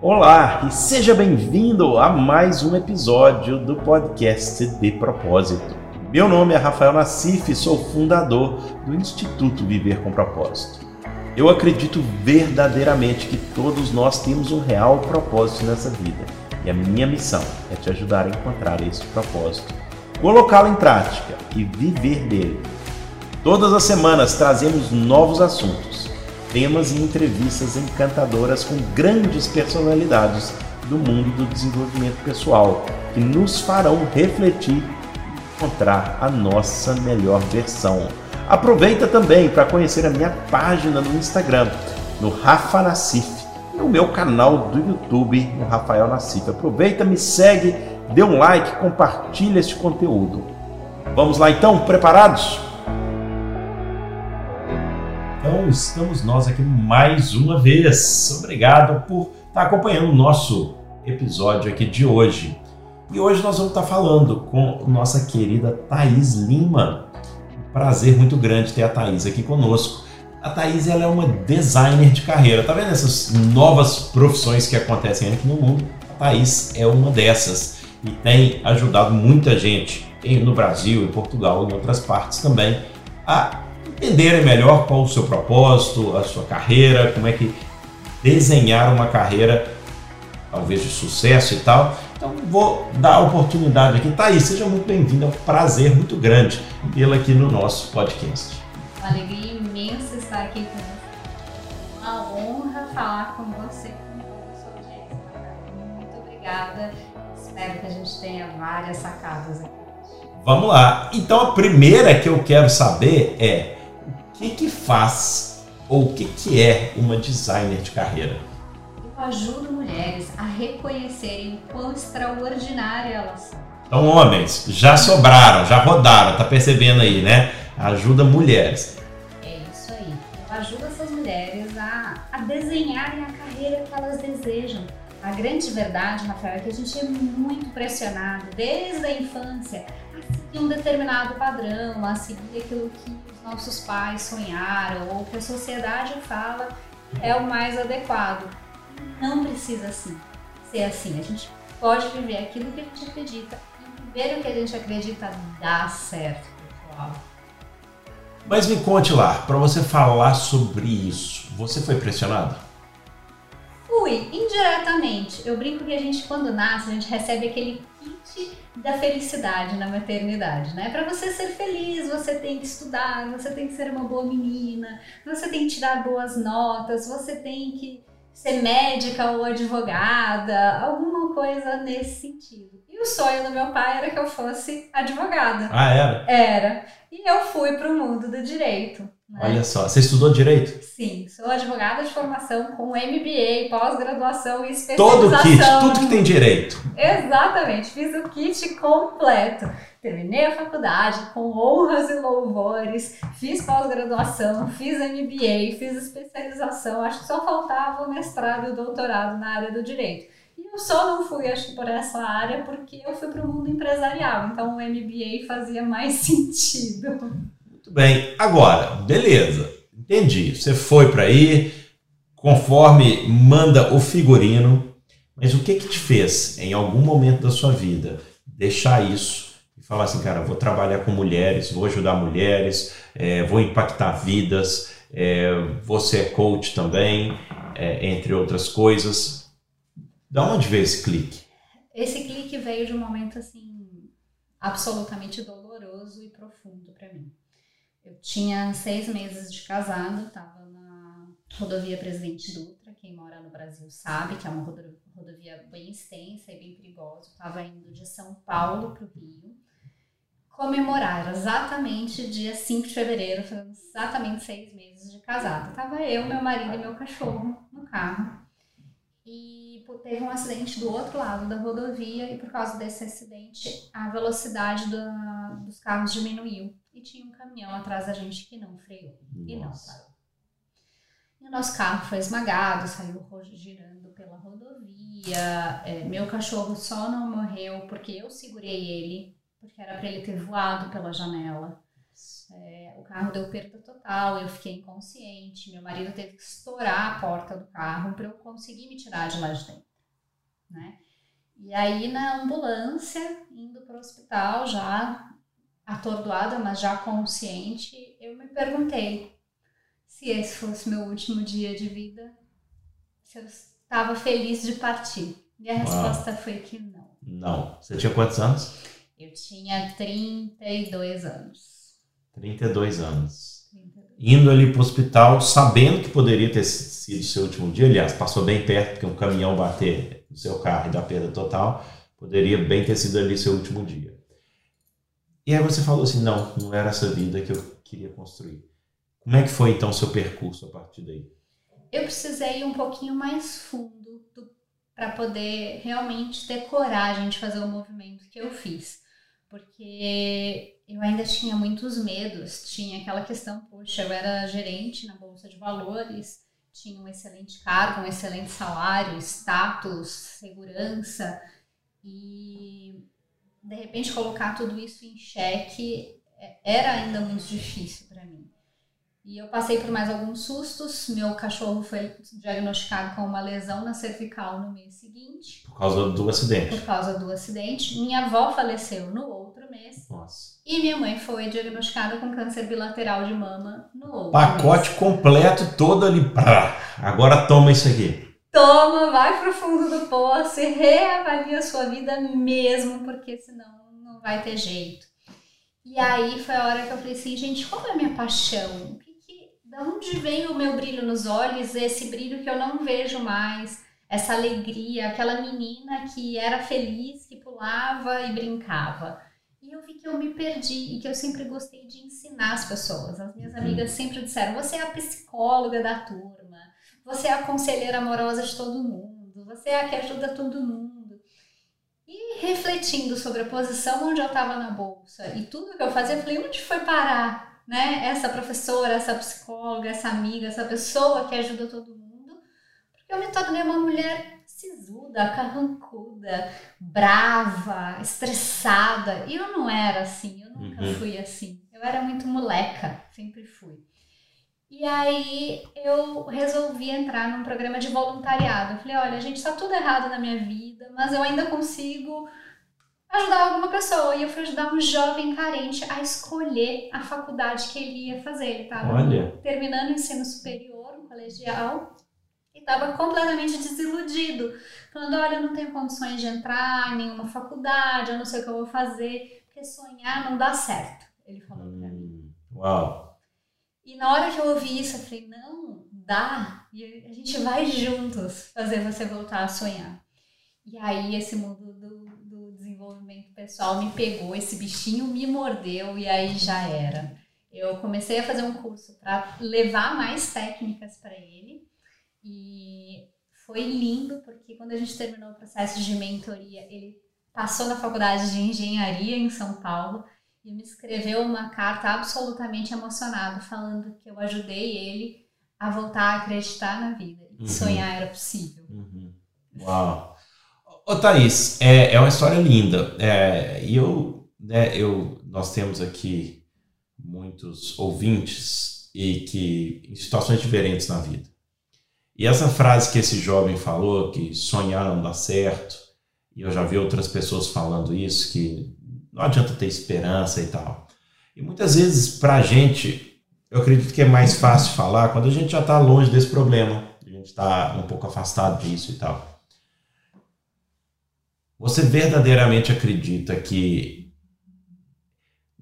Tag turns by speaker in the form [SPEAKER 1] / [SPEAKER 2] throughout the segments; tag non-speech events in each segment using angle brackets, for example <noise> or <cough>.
[SPEAKER 1] Olá e seja bem-vindo a mais um episódio do podcast De Propósito. Meu nome é Rafael Nassif e sou fundador do Instituto Viver com Propósito. Eu acredito verdadeiramente que todos nós temos um real propósito nessa vida e a minha missão é te ajudar a encontrar esse propósito, colocá-lo em prática e viver dele. Todas as semanas trazemos novos assuntos temas e entrevistas encantadoras com grandes personalidades do mundo do desenvolvimento pessoal, que nos farão refletir e encontrar a nossa melhor versão. Aproveita também para conhecer a minha página no Instagram, no Rafa Nassif, e o meu canal do YouTube, no Rafael Nassif. Aproveita, me segue, dê um like, compartilha este conteúdo. Vamos lá então, preparados? Então estamos nós aqui mais uma vez. Obrigado por estar acompanhando o nosso episódio aqui de hoje. E hoje nós vamos estar falando com nossa querida Thaís Lima. Prazer muito grande ter a Thaís aqui conosco. A Thaís ela é uma designer de carreira. Tá vendo essas novas profissões que acontecem aqui no mundo? A Thaís é uma dessas e tem ajudado muita gente no Brasil, em Portugal e em outras partes também a entenderem melhor qual o seu propósito, a sua carreira, como é que desenhar uma carreira talvez de sucesso e tal. Então vou dar a oportunidade aqui. Thaís, seja muito bem-vinda, é um prazer muito grande tê-la aqui no nosso podcast.
[SPEAKER 2] Uma alegria imensa estar aqui com você. Uma honra falar com você, Muito obrigada. Espero que a gente tenha várias sacadas aqui.
[SPEAKER 1] Vamos lá. Então a primeira que eu quero saber é o que, que faz ou o que, que é uma designer de carreira?
[SPEAKER 2] Eu ajudo mulheres a reconhecerem o quão extraordinária elas são.
[SPEAKER 1] Então, homens, já sobraram, já rodaram, tá percebendo aí, né? Ajuda mulheres.
[SPEAKER 2] É isso aí. Eu ajudo essas mulheres a, a desenharem a carreira que elas desejam. A grande verdade, Rafael, é que a gente é muito pressionado desde a infância a seguir um determinado padrão, a seguir aquilo que nossos pais sonharam ou que a sociedade fala é o mais adequado. Não precisa assim ser assim. A gente pode viver aquilo que a gente acredita e viver o que a gente acredita dá certo, pessoal.
[SPEAKER 1] Mas me conte lá, para você falar sobre isso, você foi pressionado?
[SPEAKER 2] Fui, indiretamente. Eu brinco que a gente, quando nasce, a gente recebe aquele kit da felicidade na maternidade, né? Para você ser feliz, você tem que estudar, você tem que ser uma boa menina, você tem que tirar boas notas, você tem que ser médica ou advogada, alguma coisa nesse sentido. E o sonho do meu pai era que eu fosse advogada.
[SPEAKER 1] Ah, era?
[SPEAKER 2] Era. E eu fui para o mundo do direito.
[SPEAKER 1] Né? Olha só, você estudou direito?
[SPEAKER 2] Sim, sou advogada de formação com MBA, pós-graduação e especialização.
[SPEAKER 1] Todo o kit, tudo que tem direito.
[SPEAKER 2] Exatamente, fiz o kit completo. Terminei a faculdade com honras e louvores, fiz pós-graduação, fiz MBA, fiz especialização, acho que só faltava o mestrado e o doutorado na área do direito. E eu só não fui, acho que por essa área, porque eu fui para o mundo empresarial, então o MBA fazia mais <laughs> sentido.
[SPEAKER 1] Muito bem. Agora, beleza. Entendi. Você foi para aí, conforme manda o figurino. Mas o que que te fez, em algum momento da sua vida, deixar isso e falar assim, cara, vou trabalhar com mulheres, vou ajudar mulheres, é, vou impactar vidas, é, você é coach também, é, entre outras coisas. Da onde veio esse clique?
[SPEAKER 2] Esse clique veio de um momento assim absolutamente doloroso e profundo para mim. Eu tinha seis meses de casado, estava na rodovia Presidente Dutra. Quem mora no Brasil sabe que é uma rodovia bem extensa e bem perigosa. Estava indo de São Paulo para o Rio comemorar exatamente dia 5 de fevereiro, fazendo exatamente seis meses de casado. Tava eu, meu marido e meu cachorro no carro. E teve um acidente do outro lado da rodovia e por causa desse acidente a velocidade do, dos carros diminuiu e tinha um caminhão atrás da gente que não freou Nossa. e não parou. E o nosso carro foi esmagado, saiu girando pela rodovia. É, meu cachorro só não morreu porque eu segurei ele, porque era para ele ter voado pela janela. É, o carro deu perda total, eu fiquei inconsciente, meu marido teve que estourar a porta do carro para eu conseguir me tirar de lá de dentro, né? E aí na ambulância, indo para o hospital, já atordoada, mas já consciente, eu me perguntei se esse fosse meu último dia de vida, se eu estava feliz de partir. E a Uau. resposta foi que não.
[SPEAKER 1] Não. Você tinha quantos anos?
[SPEAKER 2] Eu tinha 32 anos.
[SPEAKER 1] 32 anos. 32. Indo ali para o hospital, sabendo que poderia ter sido seu último dia, aliás, passou bem perto, porque um caminhão bater no seu carro e dar perda total, poderia bem ter sido ali seu último dia. E aí você falou assim, não, não era essa vida que eu queria construir. Como é que foi então o seu percurso a partir daí?
[SPEAKER 2] Eu precisei ir um pouquinho mais fundo para poder realmente ter coragem de fazer o movimento que eu fiz. Porque eu ainda tinha muitos medos, tinha aquela questão, poxa, eu era gerente na bolsa de valores, tinha um excelente cargo, um excelente salário, status, segurança e de repente colocar tudo isso em xeque é, era ainda muito difícil para mim. E eu passei por mais alguns sustos. Meu cachorro foi diagnosticado com uma lesão na cervical no mês seguinte.
[SPEAKER 1] Por causa do acidente.
[SPEAKER 2] Por causa do acidente. Minha avó faleceu no E minha mãe foi diagnosticada com câncer bilateral de mama no outro
[SPEAKER 1] Pacote
[SPEAKER 2] mês.
[SPEAKER 1] completo todo ali. Agora toma isso aqui.
[SPEAKER 2] Toma, vai pro fundo do poço e reavalia a sua vida mesmo, porque senão não vai ter jeito. E aí foi a hora que eu falei assim, gente, qual é a minha paixão? da onde vem o meu brilho nos olhos, esse brilho que eu não vejo mais, essa alegria, aquela menina que era feliz, que pulava e brincava. E eu vi que eu me perdi e que eu sempre gostei de ensinar as pessoas. As minhas amigas sempre disseram: você é a psicóloga da turma, você é a conselheira amorosa de todo mundo, você é a que ajuda todo mundo. E refletindo sobre a posição onde eu estava na bolsa e tudo que eu fazia, eu falei: onde foi parar né, essa professora, essa psicóloga, essa amiga, essa pessoa que ajuda todo mundo, porque eu me tornei uma mulher sisuda, carrancuda, brava, estressada. E eu não era assim, eu nunca uhum. fui assim. Eu era muito moleca, sempre fui. E aí eu resolvi entrar num programa de voluntariado. Eu falei, olha, gente, está tudo errado na minha vida, mas eu ainda consigo ajudar alguma pessoa. E eu fui ajudar um jovem carente a escolher a faculdade que ele ia fazer. Ele estava terminando o ensino superior, um colegial, e estava completamente desiludido. Falando, olha, eu não tenho condições de entrar em nenhuma faculdade, eu não sei o que eu vou fazer, porque sonhar não dá certo. Ele falou hum, pra mim.
[SPEAKER 1] Uau!
[SPEAKER 2] E na hora que eu ouvi isso, eu falei, não, dá. E a gente vai juntos fazer você voltar a sonhar. E aí esse mundo do desenvolvimento pessoal me pegou, esse bichinho me mordeu e aí já era. Eu comecei a fazer um curso para levar mais técnicas para ele e foi lindo porque quando a gente terminou o processo de mentoria, ele passou na faculdade de engenharia em São Paulo e me escreveu uma carta absolutamente emocionado falando que eu ajudei ele a voltar a acreditar na vida e uhum. sonhar era possível.
[SPEAKER 1] Uhum. Uau! Ô Thaís, é, é uma história linda. É, e eu, né, eu, nós temos aqui muitos ouvintes e que em situações diferentes na vida. E essa frase que esse jovem falou, que sonhar não dá certo, e eu já vi outras pessoas falando isso, que não adianta ter esperança e tal. E muitas vezes, para a gente, eu acredito que é mais fácil falar quando a gente já está longe desse problema, a gente está um pouco afastado disso e tal. Você verdadeiramente acredita que,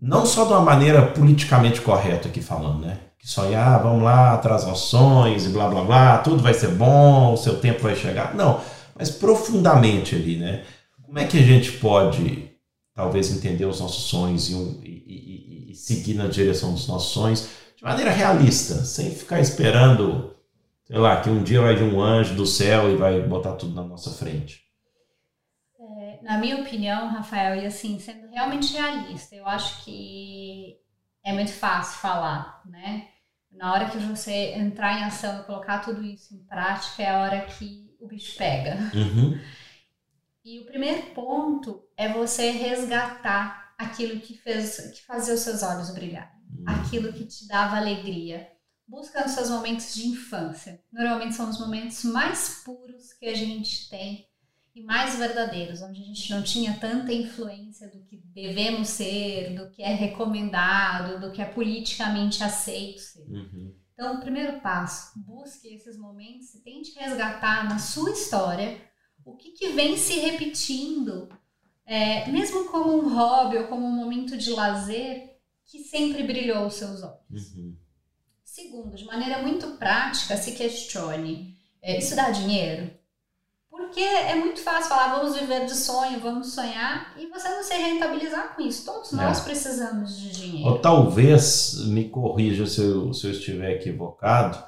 [SPEAKER 1] não só de uma maneira politicamente correta aqui falando, né? Sonhar, ah, vamos lá, nossos sonhos e blá blá blá, tudo vai ser bom, o seu tempo vai chegar. Não, mas profundamente ali, né? Como é que a gente pode, talvez, entender os nossos sonhos e, e, e, e seguir na direção dos nossos sonhos de maneira realista, sem ficar esperando, sei lá, que um dia vai vir um anjo do céu e vai botar tudo na nossa frente?
[SPEAKER 2] na minha opinião, Rafael, e assim, sendo realmente realista, eu acho que é muito fácil falar, né? Na hora que você entrar em ação e colocar tudo isso em prática, é a hora que o bicho pega.
[SPEAKER 1] Uhum.
[SPEAKER 2] E o primeiro ponto é você resgatar aquilo que fez que fazia os seus olhos brilhar. hum. aquilo que te dava alegria. Busca nos seus momentos de infância. Normalmente são os momentos mais puros que a gente tem e mais verdadeiros, onde a gente não tinha tanta influência do que devemos ser, do que é recomendado, do que é politicamente aceito ser. Uhum. Então, o primeiro passo, busque esses momentos e tente resgatar na sua história o que, que vem se repetindo, é, mesmo como um hobby ou como um momento de lazer, que sempre brilhou aos seus olhos. Uhum. Segundo, de maneira muito prática, se questione: é, isso dá dinheiro? Porque é muito fácil falar, vamos viver de sonho, vamos sonhar, e você não se rentabilizar com isso. Todos é. nós precisamos de dinheiro.
[SPEAKER 1] Ou talvez, me corrija se eu, se eu estiver equivocado,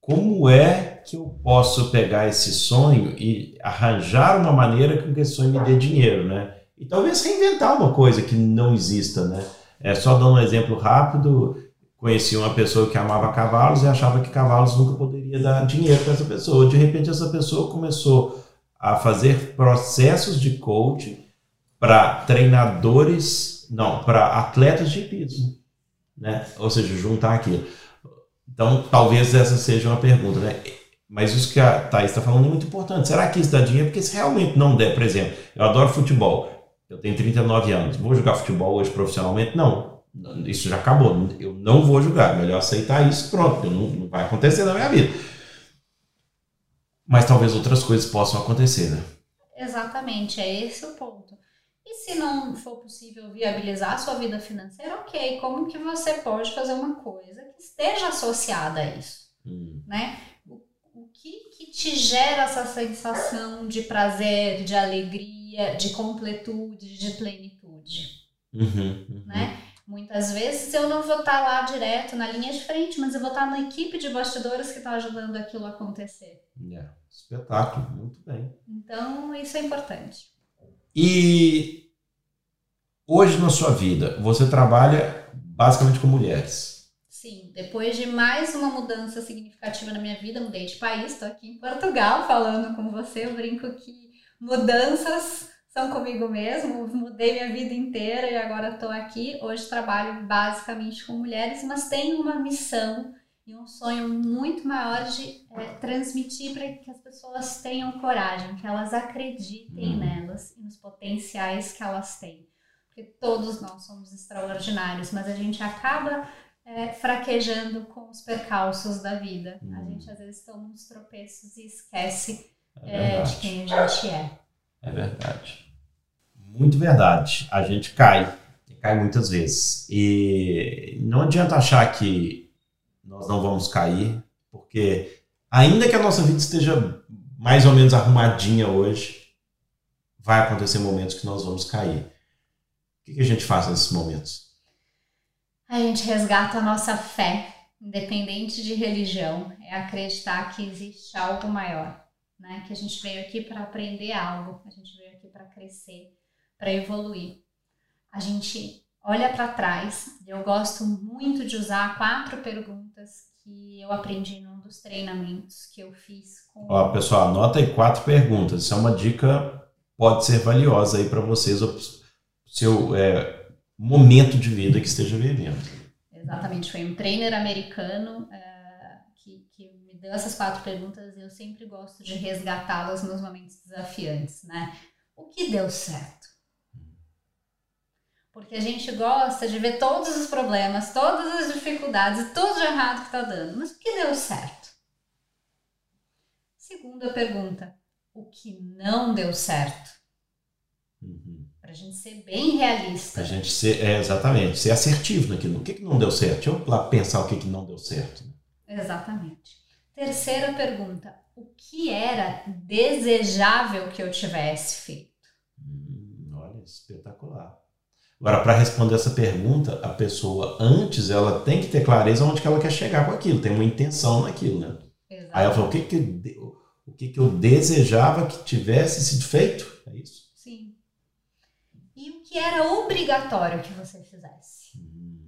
[SPEAKER 1] como é que eu posso pegar esse sonho e arranjar uma maneira que esse sonho me dê dinheiro, né? E talvez reinventar uma coisa que não exista, né? É só dando um exemplo rápido, conheci uma pessoa que amava cavalos e achava que cavalos nunca poderia dar dinheiro para essa pessoa. De repente, essa pessoa começou a fazer processos de coaching para treinadores, não, para atletas de hipismo, né? Ou seja, juntar aquilo. Então, talvez essa seja uma pergunta, né? Mas isso que a Thaís está falando é muito importante. Será que isso dá dinheiro? Porque se realmente não der, por exemplo, eu adoro futebol, eu tenho 39 anos, vou jogar futebol hoje profissionalmente? Não isso já acabou. Eu não vou julgar. Melhor aceitar isso, pronto. Não, não vai acontecer na minha vida. Mas talvez outras coisas possam acontecer, né?
[SPEAKER 2] Exatamente, é esse o ponto. E se não for possível viabilizar a sua vida financeira, ok, como que você pode fazer uma coisa que esteja associada a isso? Hum. Né? O, o que, que te gera essa sensação de prazer, de alegria, de completude, de plenitude? Uhum, uhum. Né? Muitas vezes eu não vou estar lá direto na linha de frente, mas eu vou estar na equipe de bastidores que está ajudando aquilo a acontecer.
[SPEAKER 1] É, espetáculo, muito bem.
[SPEAKER 2] Então, isso é importante.
[SPEAKER 1] E hoje na sua vida, você trabalha basicamente com mulheres.
[SPEAKER 2] Sim, depois de mais uma mudança significativa na minha vida, mudei de país, estou aqui em Portugal falando com você. Eu brinco que mudanças são comigo mesmo, mudei minha vida inteira e agora estou aqui. Hoje trabalho basicamente com mulheres, mas tenho uma missão e um sonho muito maior de é, transmitir para que as pessoas tenham coragem, que elas acreditem uhum. nelas e nos potenciais que elas têm. Porque todos nós somos extraordinários, mas a gente acaba é, fraquejando com os percalços da vida. Uhum. A gente às vezes toma uns tropeços e esquece é é, de quem a gente é.
[SPEAKER 1] É verdade muito verdade. A gente cai, cai muitas vezes. E não adianta achar que nós não vamos cair, porque ainda que a nossa vida esteja mais ou menos arrumadinha hoje, vai acontecer momentos que nós vamos cair. O que a gente faz nesses momentos?
[SPEAKER 2] A gente resgata a nossa fé, independente de religião, é acreditar que existe algo maior, né? Que a gente veio aqui para aprender algo, a gente veio aqui para crescer para evoluir. A gente olha para trás. Eu gosto muito de usar quatro perguntas que eu aprendi num dos treinamentos que eu fiz. Com...
[SPEAKER 1] Ó, pessoal, anota aí quatro perguntas. Isso é uma dica, pode ser valiosa aí para vocês, o seu é, momento de vida que esteja vivendo.
[SPEAKER 2] Exatamente, foi um trainer americano é, que, que me deu essas quatro perguntas e eu sempre gosto de resgatá-las nos momentos desafiantes, né? O que deu certo? Porque a gente gosta de ver todos os problemas, todas as dificuldades, tudo de errado que está dando. Mas o que deu certo? Segunda pergunta: o que não deu certo? Uhum. Para a gente ser bem realista.
[SPEAKER 1] Para a gente ser, é, exatamente, ser assertivo naquilo. O que, que não deu certo? Deixa eu lá pensar o que, que não deu certo.
[SPEAKER 2] Exatamente. Terceira pergunta: o que era desejável que eu tivesse feito?
[SPEAKER 1] Hum, olha, espetacular. Agora, para responder essa pergunta, a pessoa antes ela tem que ter clareza onde que ela quer chegar com aquilo, tem uma intenção naquilo, né? Exato. Aí ela falou, o que que, o que que eu desejava que tivesse sido feito? É isso?
[SPEAKER 2] Sim. E o que era obrigatório que você fizesse? Hum.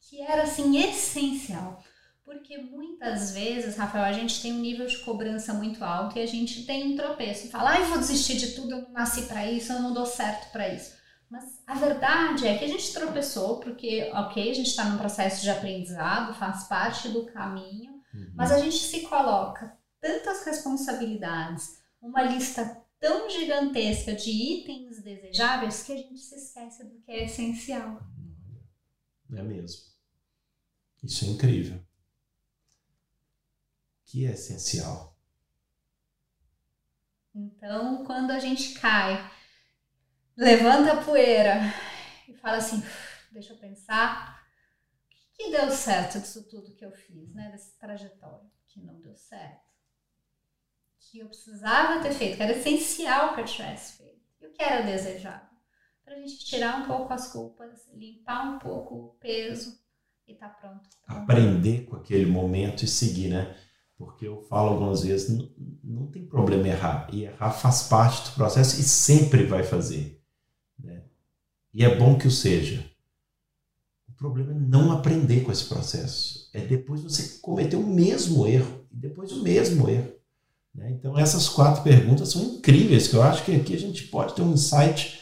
[SPEAKER 2] Que era, assim, essencial. Porque muitas vezes, Rafael, a gente tem um nível de cobrança muito alto e a gente tem um tropeço. Fala, ai, ah, vou desistir de tudo, eu não nasci para isso, eu não dou certo para isso. Mas a verdade é que a gente tropeçou, porque, ok, a gente está num processo de aprendizado, faz parte do caminho, uhum. mas a gente se coloca tantas responsabilidades, uma lista tão gigantesca de itens desejáveis que a gente se esquece do que é essencial.
[SPEAKER 1] É mesmo. Isso é incrível. Que é essencial.
[SPEAKER 2] Então, quando a gente cai, levanta a poeira e fala assim, deixa eu pensar, o que deu certo disso tudo que eu fiz, né? Dessa trajetória que não deu certo que eu precisava ter feito, que era essencial que eu tivesse feito, e o que era desejável. Para a gente tirar um pouco as culpas, limpar um pouco o peso e tá pronto.
[SPEAKER 1] Aprender com aquele momento e seguir, né? Porque eu falo algumas vezes, não, não tem problema errar. E errar faz parte do processo e sempre vai fazer. Né? E é bom que o seja. O problema é não aprender com esse processo. É depois você cometer o mesmo erro. E depois o mesmo erro. Né? Então, essas quatro perguntas são incríveis, que eu acho que aqui a gente pode ter um insight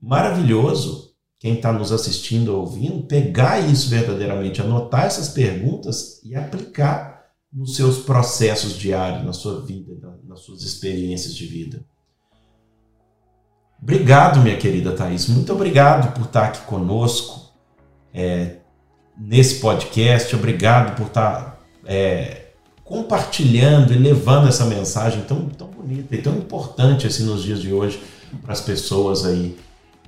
[SPEAKER 1] maravilhoso. Quem está nos assistindo ou ouvindo, pegar isso verdadeiramente, anotar essas perguntas e aplicar nos seus processos diários, na sua vida, nas suas experiências de vida. Obrigado, minha querida Thaís. Muito obrigado por estar aqui conosco é, nesse podcast. Obrigado por estar é, compartilhando e levando essa mensagem tão, tão bonita e tão importante assim nos dias de hoje para as pessoas aí.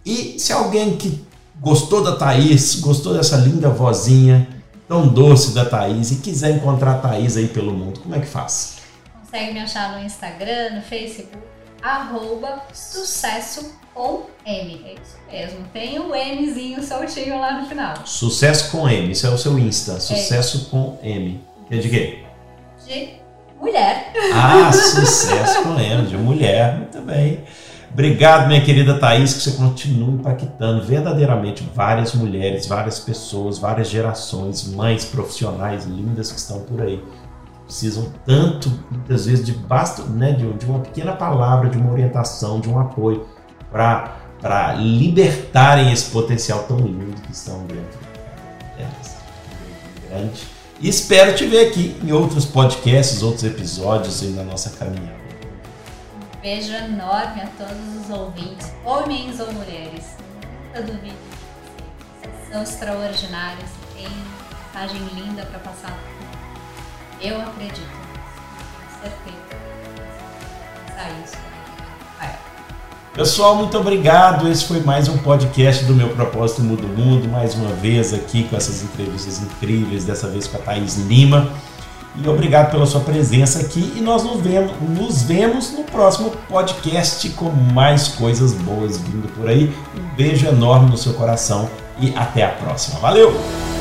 [SPEAKER 1] E se alguém que gostou da Thaís, gostou dessa linda vozinha tão doce da Thaís e quiser encontrar a Thaís aí pelo mundo, como é que faz?
[SPEAKER 2] Consegue me achar no Instagram, no Facebook, arroba sucesso com M. É isso mesmo. Tem o um Mzinho soltinho lá no final.
[SPEAKER 1] Sucesso com M, isso é o seu Insta. Sucesso é. com M. É de quê?
[SPEAKER 2] de mulher.
[SPEAKER 1] Ah, <laughs> sucesso com ela, de mulher, muito bem. Obrigado, minha querida Thaís, que você continue impactando verdadeiramente várias mulheres, várias pessoas, várias gerações, mães profissionais lindas que estão por aí. Precisam tanto, muitas vezes, de basta, né, de, de uma pequena palavra, de uma orientação, de um apoio para libertarem esse potencial tão lindo que estão dentro delas. Grande e espero te ver aqui em outros podcasts, outros episódios aí na nossa caminhada.
[SPEAKER 2] Um beijo enorme a todos os ouvintes, homens ou mulheres. Nunca. Vocês são extraordinários, têm mensagem linda para passar. Eu acredito, certeza. Pensar isso.
[SPEAKER 1] Pessoal, muito obrigado. Esse foi mais um podcast do meu Propósito Muda o Mundo. Mais uma vez aqui com essas entrevistas incríveis, dessa vez com a Thaís Lima. E obrigado pela sua presença aqui. E nós nos vemos, nos vemos no próximo podcast com mais coisas boas vindo por aí. Um beijo enorme no seu coração e até a próxima. Valeu!